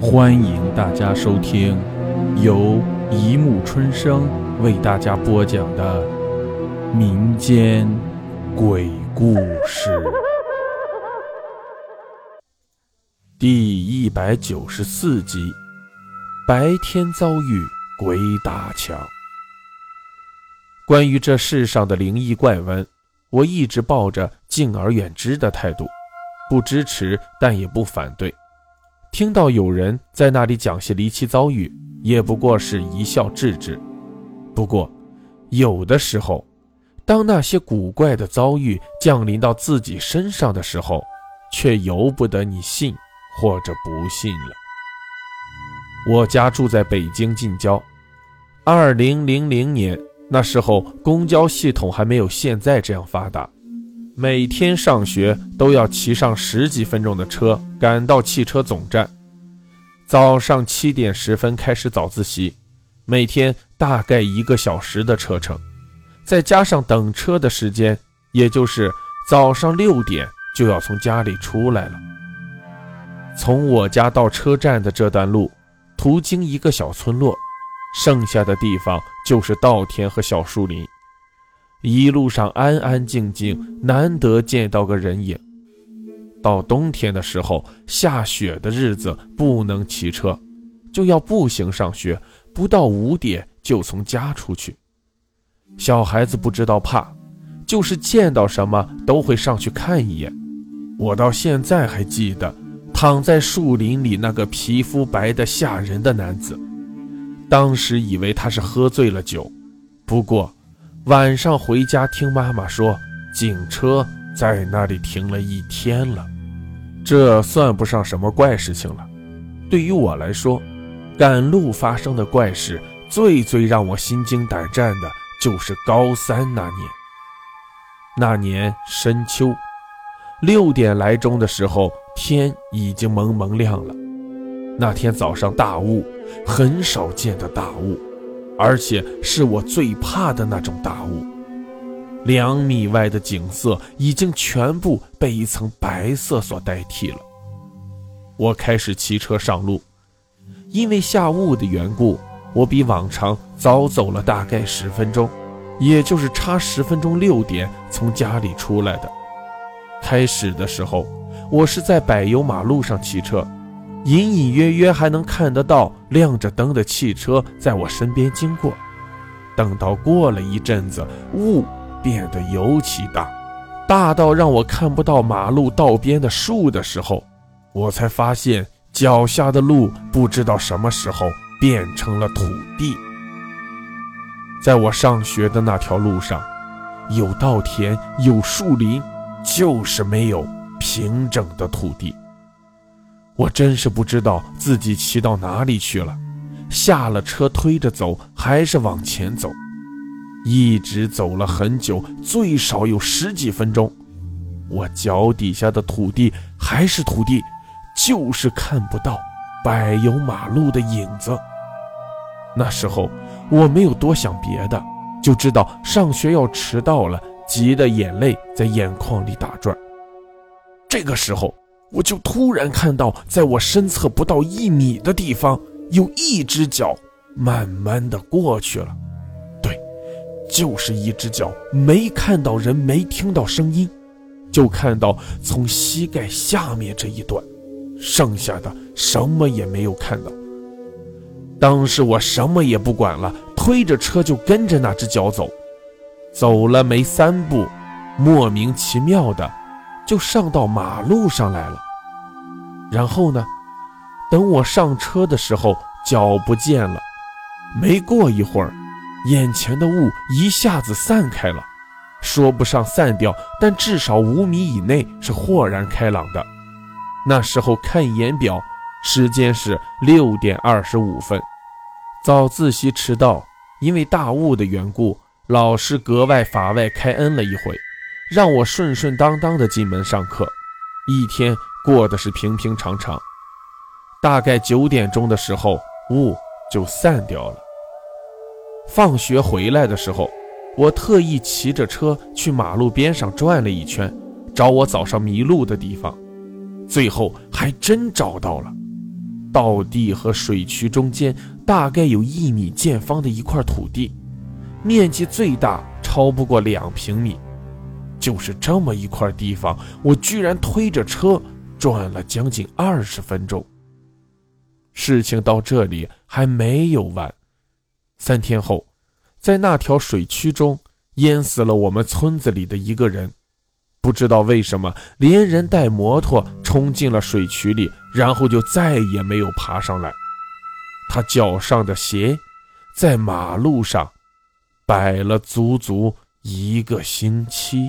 欢迎大家收听由一木春生为大家播讲的民间鬼故事第一百九十四集：白天遭遇鬼打墙。关于这世上的灵异怪闻，我一直抱着敬而远之的态度，不支持，但也不反对。听到有人在那里讲些离奇遭遇，也不过是一笑置之。不过，有的时候，当那些古怪的遭遇降临到自己身上的时候，却由不得你信或者不信了。我家住在北京近郊，二零零零年那时候，公交系统还没有现在这样发达。每天上学都要骑上十几分钟的车赶到汽车总站，早上七点十分开始早自习，每天大概一个小时的车程，再加上等车的时间，也就是早上六点就要从家里出来了。从我家到车站的这段路，途经一个小村落，剩下的地方就是稻田和小树林。一路上安安静静，难得见到个人影。到冬天的时候，下雪的日子不能骑车，就要步行上学。不到五点就从家出去。小孩子不知道怕，就是见到什么都会上去看一眼。我到现在还记得躺在树林里那个皮肤白的吓人的男子，当时以为他是喝醉了酒，不过。晚上回家，听妈妈说，警车在那里停了一天了。这算不上什么怪事情了。对于我来说，赶路发生的怪事，最最让我心惊胆战的，就是高三那年。那年深秋，六点来钟的时候，天已经蒙蒙亮了。那天早上大雾，很少见的大雾。而且是我最怕的那种大雾，两米外的景色已经全部被一层白色所代替了。我开始骑车上路，因为下雾的缘故，我比往常早走了大概十分钟，也就是差十分钟六点从家里出来的。开始的时候，我是在柏油马路上骑车。隐隐约约还能看得到亮着灯的汽车在我身边经过。等到过了一阵子，雾变得尤其大，大到让我看不到马路道边的树的时候，我才发现脚下的路不知道什么时候变成了土地。在我上学的那条路上，有稻田，有树林，就是没有平整的土地。我真是不知道自己骑到哪里去了，下了车推着走，还是往前走，一直走了很久，最少有十几分钟。我脚底下的土地还是土地，就是看不到柏油马路的影子。那时候我没有多想别的，就知道上学要迟到了，急得眼泪在眼眶里打转。这个时候。我就突然看到，在我身侧不到一米的地方，有一只脚慢慢的过去了。对，就是一只脚，没看到人，没听到声音，就看到从膝盖下面这一段，剩下的什么也没有看到。当时我什么也不管了，推着车就跟着那只脚走，走了没三步，莫名其妙的。就上到马路上来了，然后呢，等我上车的时候，脚不见了。没过一会儿，眼前的雾一下子散开了，说不上散掉，但至少五米以内是豁然开朗的。那时候看一眼表，时间是六点二十五分。早自习迟到，因为大雾的缘故，老师格外法外开恩了一回。让我顺顺当当的进门上课，一天过得是平平常常。大概九点钟的时候，雾就散掉了。放学回来的时候，我特意骑着车去马路边上转了一圈，找我早上迷路的地方，最后还真找到了。道地和水渠中间大概有一米见方的一块土地，面积最大超不过两平米。就是这么一块地方，我居然推着车转了将近二十分钟。事情到这里还没有完。三天后，在那条水渠中淹死了我们村子里的一个人。不知道为什么，连人带摩托冲进了水渠里，然后就再也没有爬上来。他脚上的鞋在马路上摆了足足一个星期。